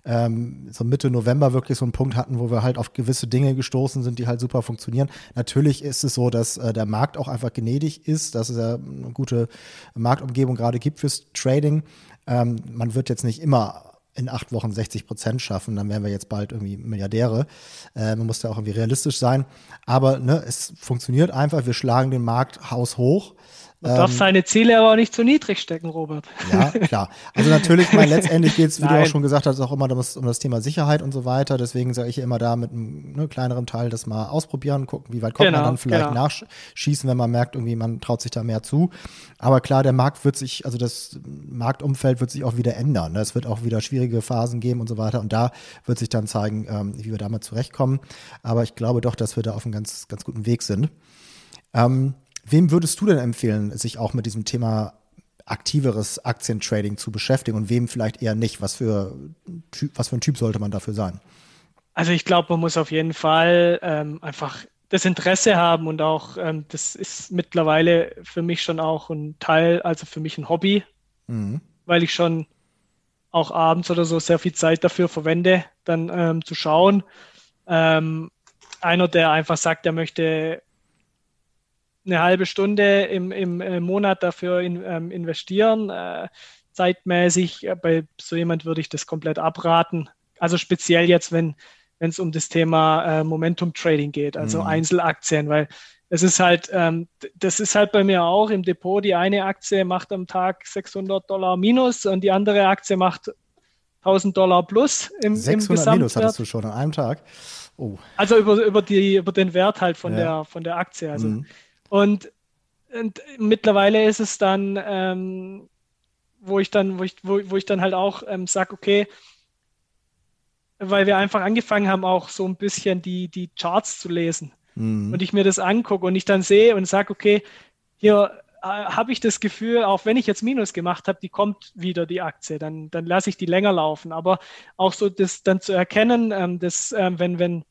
ähm, so Mitte November wirklich so einen Punkt hatten, wo wir halt auf gewisse Dinge gestoßen sind, die halt super funktionieren. Natürlich ist es so, dass äh, der Markt auch einfach gnädig ist, dass es ja eine gute Marktumgebung gerade gibt fürs Trading. Ähm, man wird jetzt nicht immer in acht Wochen 60 Prozent schaffen, dann wären wir jetzt bald irgendwie Milliardäre. Äh, man muss da auch irgendwie realistisch sein. Aber ne, es funktioniert einfach. Wir schlagen den Markt haushoch. Man ähm, darf seine Ziele aber auch nicht zu niedrig stecken, Robert. Ja, klar. Also natürlich, mein, letztendlich geht es, wie du auch schon gesagt hast, auch immer um das, um das Thema Sicherheit und so weiter. Deswegen sage ich immer da mit einem ne, kleineren Teil das mal ausprobieren, gucken, wie weit kommt genau, man dann vielleicht genau. nachschießen, wenn man merkt, irgendwie man traut sich da mehr zu. Aber klar, der Markt wird sich, also das Marktumfeld wird sich auch wieder ändern. Ne? Es wird auch wieder schwierige Phasen geben und so weiter. Und da wird sich dann zeigen, ähm, wie wir damit zurechtkommen. Aber ich glaube doch, dass wir da auf einem ganz, ganz guten Weg sind. Ähm, wem würdest du denn empfehlen, sich auch mit diesem Thema aktiveres Aktientrading zu beschäftigen und wem vielleicht eher nicht? Was für, was für ein Typ sollte man dafür sein? Also ich glaube, man muss auf jeden Fall ähm, einfach das Interesse haben und auch, ähm, das ist mittlerweile für mich schon auch ein Teil, also für mich ein Hobby, mhm. weil ich schon auch abends oder so sehr viel Zeit dafür verwende, dann ähm, zu schauen. Ähm, einer, der einfach sagt, er möchte eine halbe Stunde im, im, im Monat dafür in, ähm, investieren, äh, zeitmäßig, äh, bei so jemand würde ich das komplett abraten. Also speziell jetzt, wenn wenn es um das Thema äh, Momentum Trading geht, also mhm. Einzelaktien, weil es ist halt, ähm, das ist halt bei mir auch im Depot. Die eine Aktie macht am Tag 600 Dollar minus und die andere Aktie macht 1000 Dollar plus im, 600 im minus hattest du schon an einem Tag. Oh. Also über, über, die, über den Wert halt von, ja. der, von der Aktie. Also. Mhm. Und, und mittlerweile ist es dann, ähm, wo ich dann, wo ich, wo, wo ich dann halt auch ähm, sage, okay, weil wir einfach angefangen haben, auch so ein bisschen die, die Charts zu lesen. Mhm. Und ich mir das angucke und ich dann sehe und sage, okay, hier äh, habe ich das Gefühl, auch wenn ich jetzt Minus gemacht habe, die kommt wieder die Aktie, dann, dann lasse ich die länger laufen. Aber auch so das dann zu erkennen, ähm, dass ähm, wenn, wenn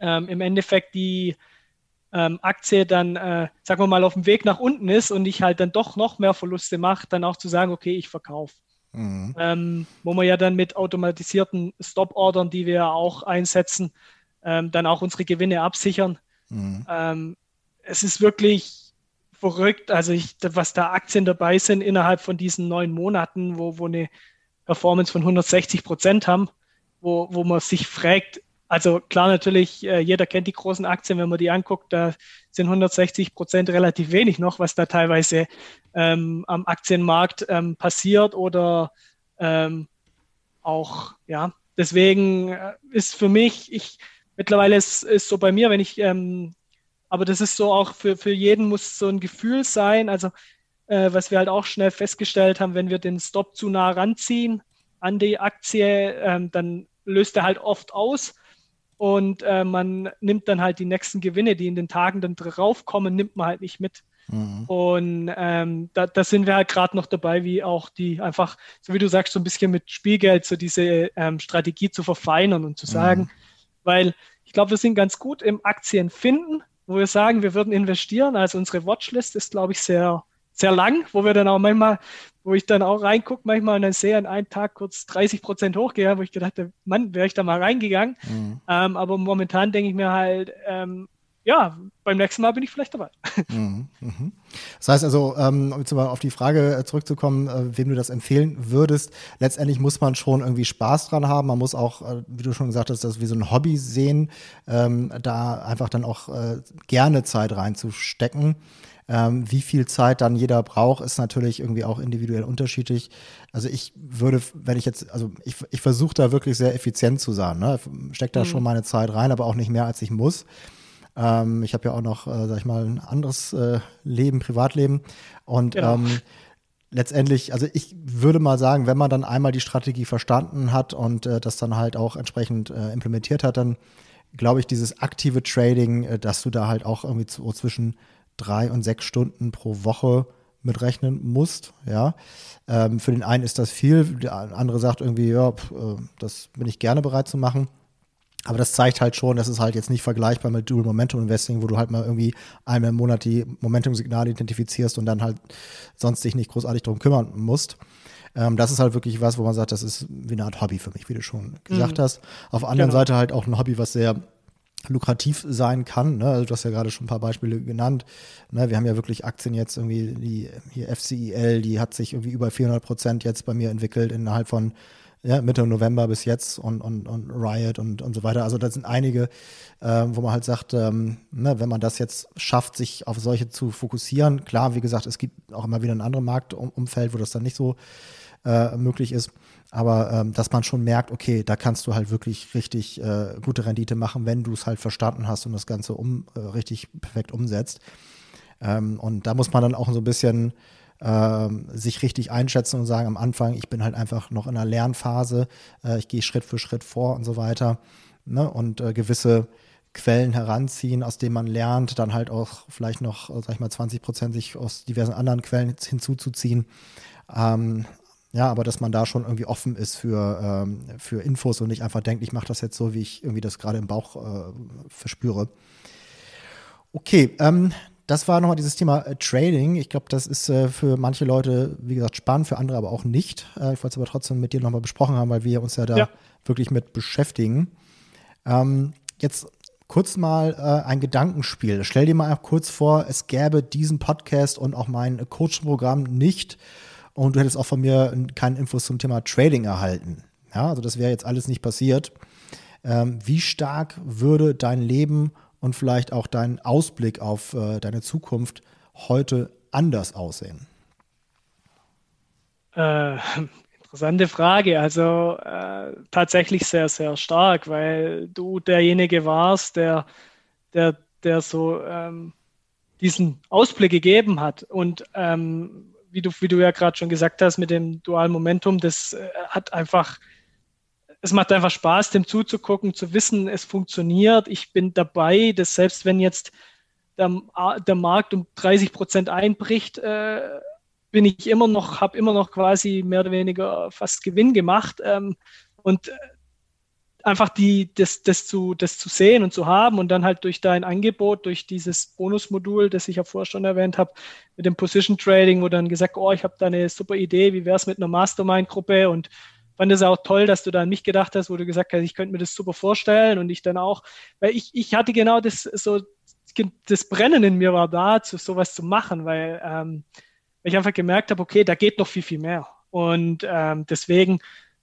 ähm, im Endeffekt die ähm, Aktie dann, äh, sagen wir mal, auf dem Weg nach unten ist und ich halt dann doch noch mehr Verluste mache, dann auch zu sagen, okay, ich verkaufe. Mhm. Ähm, wo wir ja dann mit automatisierten Stop-Ordern, die wir auch einsetzen, ähm, dann auch unsere Gewinne absichern. Mhm. Ähm, es ist wirklich verrückt, also ich, was da Aktien dabei sind innerhalb von diesen neun Monaten, wo, wo eine Performance von 160 Prozent haben, wo, wo man sich fragt, also klar, natürlich, äh, jeder kennt die großen Aktien, wenn man die anguckt, da sind 160 Prozent relativ wenig noch, was da teilweise ähm, am Aktienmarkt ähm, passiert oder ähm, auch, ja, deswegen äh, ist für mich, ich mittlerweile ist, ist so bei mir, wenn ich, ähm, aber das ist so auch für, für jeden muss so ein Gefühl sein, also äh, was wir halt auch schnell festgestellt haben, wenn wir den Stop zu nah ranziehen an die Aktie, ähm, dann löst er halt oft aus und äh, man nimmt dann halt die nächsten Gewinne, die in den Tagen dann draufkommen, nimmt man halt nicht mit. Mhm. Und ähm, da, da, sind wir halt gerade noch dabei, wie auch die einfach, so wie du sagst, so ein bisschen mit Spielgeld so diese ähm, Strategie zu verfeinern und zu sagen, mhm. weil ich glaube, wir sind ganz gut im Aktien finden, wo wir sagen, wir würden investieren. Also unsere Watchlist ist, glaube ich, sehr, sehr lang, wo wir dann auch manchmal wo ich dann auch reingucke manchmal und dann sehe an einem Tag kurz 30 Prozent hochgegangen, wo ich gedacht habe, Mann, wäre ich da mal reingegangen. Mhm. Ähm, aber momentan denke ich mir halt, ähm, ja, beim nächsten Mal bin ich vielleicht dabei. Mhm, mhm. Das heißt also, ähm, um jetzt mal auf die Frage äh, zurückzukommen, äh, wem du das empfehlen würdest, letztendlich muss man schon irgendwie Spaß dran haben. Man muss auch, äh, wie du schon gesagt hast, das wie so ein Hobby sehen, ähm, da einfach dann auch äh, gerne Zeit reinzustecken. Ähm, wie viel Zeit dann jeder braucht, ist natürlich irgendwie auch individuell unterschiedlich. Also ich würde, wenn ich jetzt, also ich, ich versuche da wirklich sehr effizient zu sein. Ne? Steck da mhm. schon meine Zeit rein, aber auch nicht mehr, als ich muss. Ähm, ich habe ja auch noch, äh, sag ich mal, ein anderes äh, Leben, Privatleben. Und genau. ähm, letztendlich, also ich würde mal sagen, wenn man dann einmal die Strategie verstanden hat und äh, das dann halt auch entsprechend äh, implementiert hat, dann glaube ich, dieses aktive Trading, äh, dass du da halt auch irgendwie so zwischen drei und sechs Stunden pro Woche mitrechnen musst. Ja, ähm, für den einen ist das viel, der andere sagt irgendwie, ja, pf, äh, das bin ich gerne bereit zu machen. Aber das zeigt halt schon, dass es halt jetzt nicht vergleichbar mit Dual Momentum Investing, wo du halt mal irgendwie einmal im Monat die Momentum-Signale identifizierst und dann halt sonst dich nicht großartig darum kümmern musst. Ähm, das ist halt wirklich was, wo man sagt, das ist wie eine Art Hobby für mich, wie du schon gesagt mhm. hast. Auf der anderen genau. Seite halt auch ein Hobby, was sehr lukrativ sein kann. Ne? Also du hast ja gerade schon ein paar Beispiele genannt. Ne? Wir haben ja wirklich Aktien jetzt irgendwie, die hier FCIL, die hat sich irgendwie über 400 Prozent jetzt bei mir entwickelt innerhalb von ja, Mitte November bis jetzt und, und, und Riot und, und so weiter. Also das sind einige, äh, wo man halt sagt, ähm, ne, wenn man das jetzt schafft, sich auf solche zu fokussieren, klar, wie gesagt, es gibt auch immer wieder ein anderes Marktumfeld, wo das dann nicht so äh, möglich ist. Aber ähm, dass man schon merkt, okay, da kannst du halt wirklich richtig äh, gute Rendite machen, wenn du es halt verstanden hast und das Ganze um äh, richtig perfekt umsetzt. Ähm, und da muss man dann auch so ein bisschen ähm, sich richtig einschätzen und sagen am Anfang, ich bin halt einfach noch in einer Lernphase, äh, ich gehe Schritt für Schritt vor und so weiter. Ne? Und äh, gewisse Quellen heranziehen, aus denen man lernt, dann halt auch vielleicht noch, sag ich mal, 20 Prozent sich aus diversen anderen Quellen hinzuzuziehen. Ähm, ja, aber dass man da schon irgendwie offen ist für, ähm, für Infos und nicht einfach denkt, ich mache das jetzt so, wie ich irgendwie das gerade im Bauch äh, verspüre. Okay, ähm, das war nochmal dieses Thema äh, Trading. Ich glaube, das ist äh, für manche Leute, wie gesagt, spannend, für andere aber auch nicht. Äh, ich wollte es aber trotzdem mit dir nochmal besprochen haben, weil wir uns ja da ja. wirklich mit beschäftigen. Ähm, jetzt kurz mal äh, ein Gedankenspiel. Stell dir mal kurz vor, es gäbe diesen Podcast und auch mein Coaching-Programm nicht und du hättest auch von mir keine Infos zum Thema Trading erhalten. Ja, also das wäre jetzt alles nicht passiert. Ähm, wie stark würde dein Leben und vielleicht auch dein Ausblick auf äh, deine Zukunft heute anders aussehen? Äh, interessante Frage. Also äh, tatsächlich sehr, sehr stark, weil du derjenige warst, der, der, der so ähm, diesen Ausblick gegeben hat. Und ähm, wie du, wie du ja gerade schon gesagt hast, mit dem dualen Momentum, das äh, hat einfach, es macht einfach Spaß, dem zuzugucken, zu wissen, es funktioniert, ich bin dabei, dass selbst wenn jetzt der, der Markt um 30 Prozent einbricht, äh, bin ich immer noch, habe immer noch quasi mehr oder weniger fast Gewinn gemacht. Ähm, und einfach die, das, das, zu, das zu sehen und zu haben und dann halt durch dein Angebot, durch dieses Bonusmodul, das ich ja vorher schon erwähnt habe, mit dem Position Trading, wo dann gesagt, oh, ich habe da eine super Idee, wie wäre es mit einer Mastermind-Gruppe und fand es auch toll, dass du da an mich gedacht hast, wo du gesagt hast, ich könnte mir das super vorstellen und ich dann auch, weil ich, ich hatte genau das so, das Brennen in mir war da, zu sowas zu machen, weil ähm, ich einfach gemerkt habe, okay, da geht noch viel, viel mehr. Und ähm, deswegen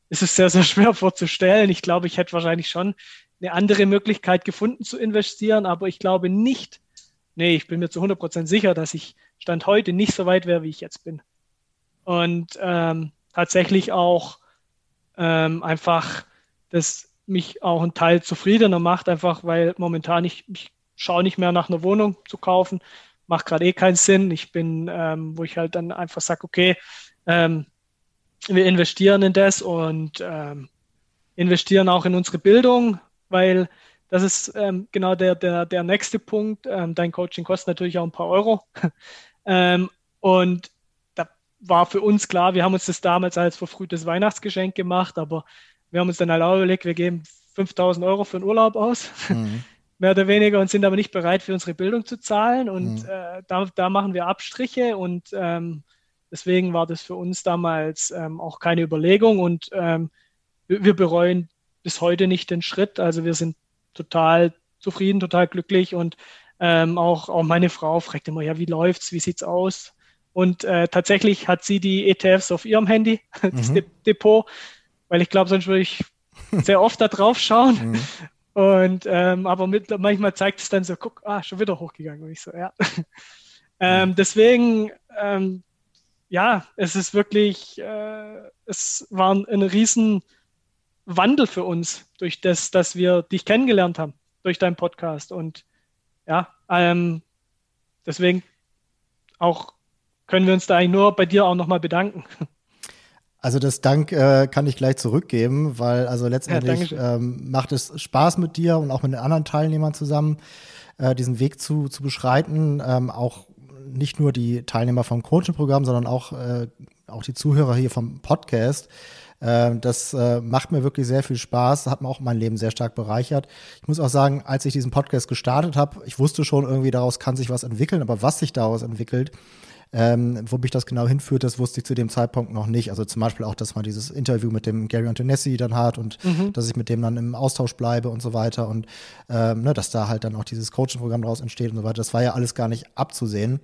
ist es sehr, sehr schwer vorzustellen. Ich glaube, ich hätte wahrscheinlich schon eine andere Möglichkeit gefunden zu investieren, aber ich glaube nicht, nee, ich bin mir zu 100% sicher, dass ich Stand heute nicht so weit wäre, wie ich jetzt bin. Und ähm, tatsächlich auch ähm, einfach, dass mich auch ein Teil zufriedener macht, einfach weil momentan ich, ich schaue nicht mehr nach einer Wohnung zu kaufen, macht gerade eh keinen Sinn. Ich bin, ähm, wo ich halt dann einfach sage, okay, ähm, wir investieren in das und ähm, investieren auch in unsere Bildung, weil das ist ähm, genau der, der, der nächste Punkt. Ähm, dein Coaching kostet natürlich auch ein paar Euro. ähm, und da war für uns klar, wir haben uns das damals als verfrühtes Weihnachtsgeschenk gemacht, aber wir haben uns dann halt auch überlegt, wir geben 5000 Euro für einen Urlaub aus. Mhm. mehr oder weniger und sind aber nicht bereit für unsere Bildung zu zahlen und mhm. äh, da, da machen wir Abstriche und ähm, Deswegen war das für uns damals ähm, auch keine Überlegung und ähm, wir, bereuen bis heute nicht den Schritt. Also wir sind total zufrieden, total glücklich und ähm, auch, auch meine Frau fragt immer, ja, wie läuft's, wie sieht's aus? Und äh, tatsächlich hat sie die ETFs auf ihrem Handy, das mhm. Depot, weil ich glaube, sonst würde ich sehr oft da drauf schauen. Mhm. Und ähm, aber mit, manchmal zeigt es dann so, guck, ah, schon wieder hochgegangen. Und ich so, ja. ähm, deswegen ähm, ja, es ist wirklich, äh, es war ein, riesen Wandel für uns durch das, dass wir dich kennengelernt haben durch deinen Podcast. Und ja, ähm, deswegen auch können wir uns da eigentlich nur bei dir auch nochmal bedanken. Also das Dank äh, kann ich gleich zurückgeben, weil also letztendlich ja, ähm, macht es Spaß mit dir und auch mit den anderen Teilnehmern zusammen, äh, diesen Weg zu, zu beschreiten, ähm, auch nicht nur die Teilnehmer vom Coaching-Programm, sondern auch, äh, auch die Zuhörer hier vom Podcast. Äh, das äh, macht mir wirklich sehr viel Spaß, hat mir auch mein Leben sehr stark bereichert. Ich muss auch sagen, als ich diesen Podcast gestartet habe, ich wusste schon irgendwie, daraus kann sich was entwickeln, aber was sich daraus entwickelt, ähm, wo mich das genau hinführt, das wusste ich zu dem Zeitpunkt noch nicht. Also zum Beispiel auch, dass man dieses Interview mit dem Gary Antonessi dann hat und mhm. dass ich mit dem dann im Austausch bleibe und so weiter und ähm, ne, dass da halt dann auch dieses Coaching-Programm daraus entsteht und so weiter. Das war ja alles gar nicht abzusehen.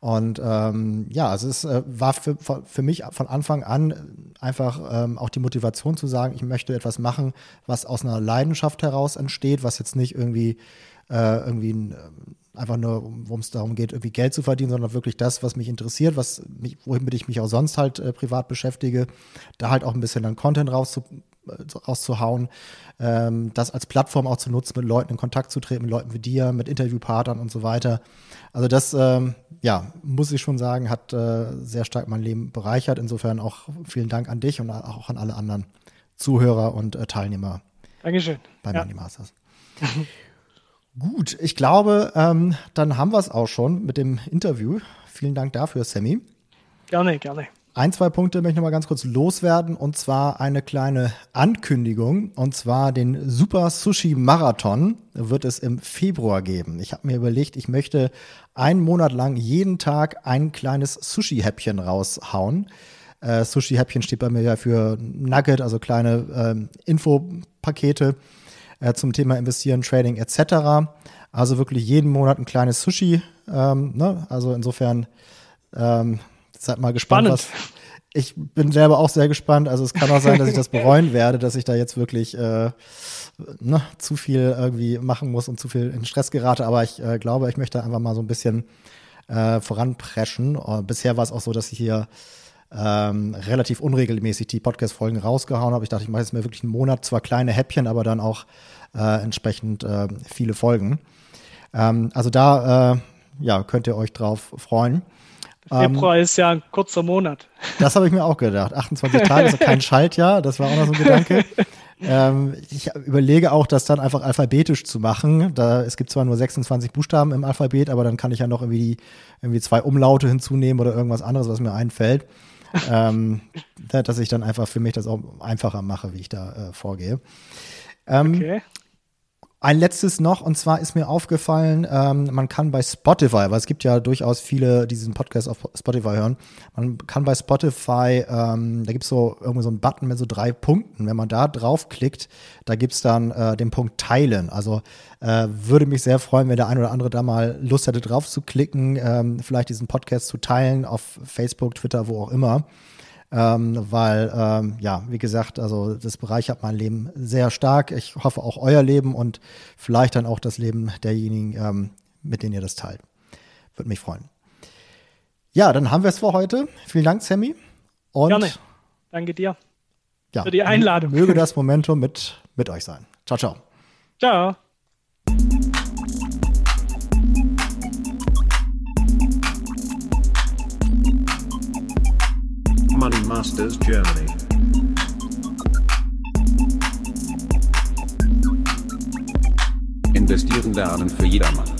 Und ähm, ja, also es äh, war für, für mich von Anfang an einfach ähm, auch die Motivation zu sagen, ich möchte etwas machen, was aus einer Leidenschaft heraus entsteht, was jetzt nicht irgendwie äh, irgendwie ein, einfach nur, worum es darum geht, irgendwie Geld zu verdienen, sondern wirklich das, was mich interessiert, was mich, womit ich mich auch sonst halt äh, privat beschäftige, da halt auch ein bisschen dann Content rauszu, äh, rauszuhauen, ähm, das als Plattform auch zu nutzen, mit Leuten in Kontakt zu treten, mit Leuten wie dir, mit Interviewpartnern und so weiter. Also das, ähm, ja, muss ich schon sagen, hat äh, sehr stark mein Leben bereichert. Insofern auch vielen Dank an dich und auch an alle anderen Zuhörer und äh, Teilnehmer Dankeschön. bei ja. Money Masters. Gut, ich glaube, ähm, dann haben wir es auch schon mit dem Interview. Vielen Dank dafür, Sammy. Gerne, gerne. Ein, zwei Punkte möchte ich noch mal ganz kurz loswerden und zwar eine kleine Ankündigung und zwar den Super Sushi Marathon wird es im Februar geben. Ich habe mir überlegt, ich möchte einen Monat lang jeden Tag ein kleines Sushi-Häppchen raushauen. Äh, Sushi-Häppchen steht bei mir ja für Nugget, also kleine ähm, Infopakete äh, zum Thema Investieren, Trading etc. Also wirklich jeden Monat ein kleines Sushi. Ähm, ne? Also insofern ähm, seid mal gespannt, Spannend. was. Ich bin selber auch sehr gespannt. Also es kann auch sein, dass ich das bereuen werde, dass ich da jetzt wirklich äh, ne, zu viel irgendwie machen muss und zu viel in Stress gerate. Aber ich äh, glaube, ich möchte einfach mal so ein bisschen äh, voranpreschen. Äh, bisher war es auch so, dass ich hier ähm, relativ unregelmäßig die Podcast-Folgen rausgehauen habe. Ich dachte, ich mache jetzt mir wirklich einen Monat, zwar kleine Häppchen, aber dann auch äh, entsprechend äh, viele Folgen. Ähm, also da äh, ja, könnt ihr euch drauf freuen. Februar ist ja ein kurzer Monat. Das habe ich mir auch gedacht. 28 Tage ist ja kein Schaltjahr, das war auch noch so ein Gedanke. Ähm, ich überlege auch, das dann einfach alphabetisch zu machen. Da, es gibt zwar nur 26 Buchstaben im Alphabet, aber dann kann ich ja noch irgendwie, die, irgendwie zwei Umlaute hinzunehmen oder irgendwas anderes, was mir einfällt. Ähm, da- dass ich dann einfach für mich das auch einfacher mache, wie ich da äh, vorgehe. Ähm, Okay. Ein letztes noch, und zwar ist mir aufgefallen, ähm, man kann bei Spotify, weil es gibt ja durchaus viele, die diesen Podcast auf Spotify hören, man kann bei Spotify, ähm, da gibt's so irgendwie so einen Button mit so drei Punkten. Wenn man da draufklickt, da gibt's dann äh, den Punkt Teilen. Also äh, würde mich sehr freuen, wenn der ein oder andere da mal Lust hätte, drauf zu klicken, ähm, vielleicht diesen Podcast zu teilen auf Facebook, Twitter, wo auch immer ähm, weil, ähm, ja, wie gesagt, also das bereichert mein Leben sehr stark. Ich hoffe auch euer Leben und vielleicht dann auch das Leben derjenigen, ähm, mit denen ihr das teilt. Würde mich freuen. Ja, dann haben wir es für heute. Vielen Dank, Sammy. Und Gerne. Danke dir. ja, für die Einladung. Möge das Momentum mit, mit euch sein. Ciao, ciao. Ciao. Money Masters Germany. Investieren lernen für jedermann.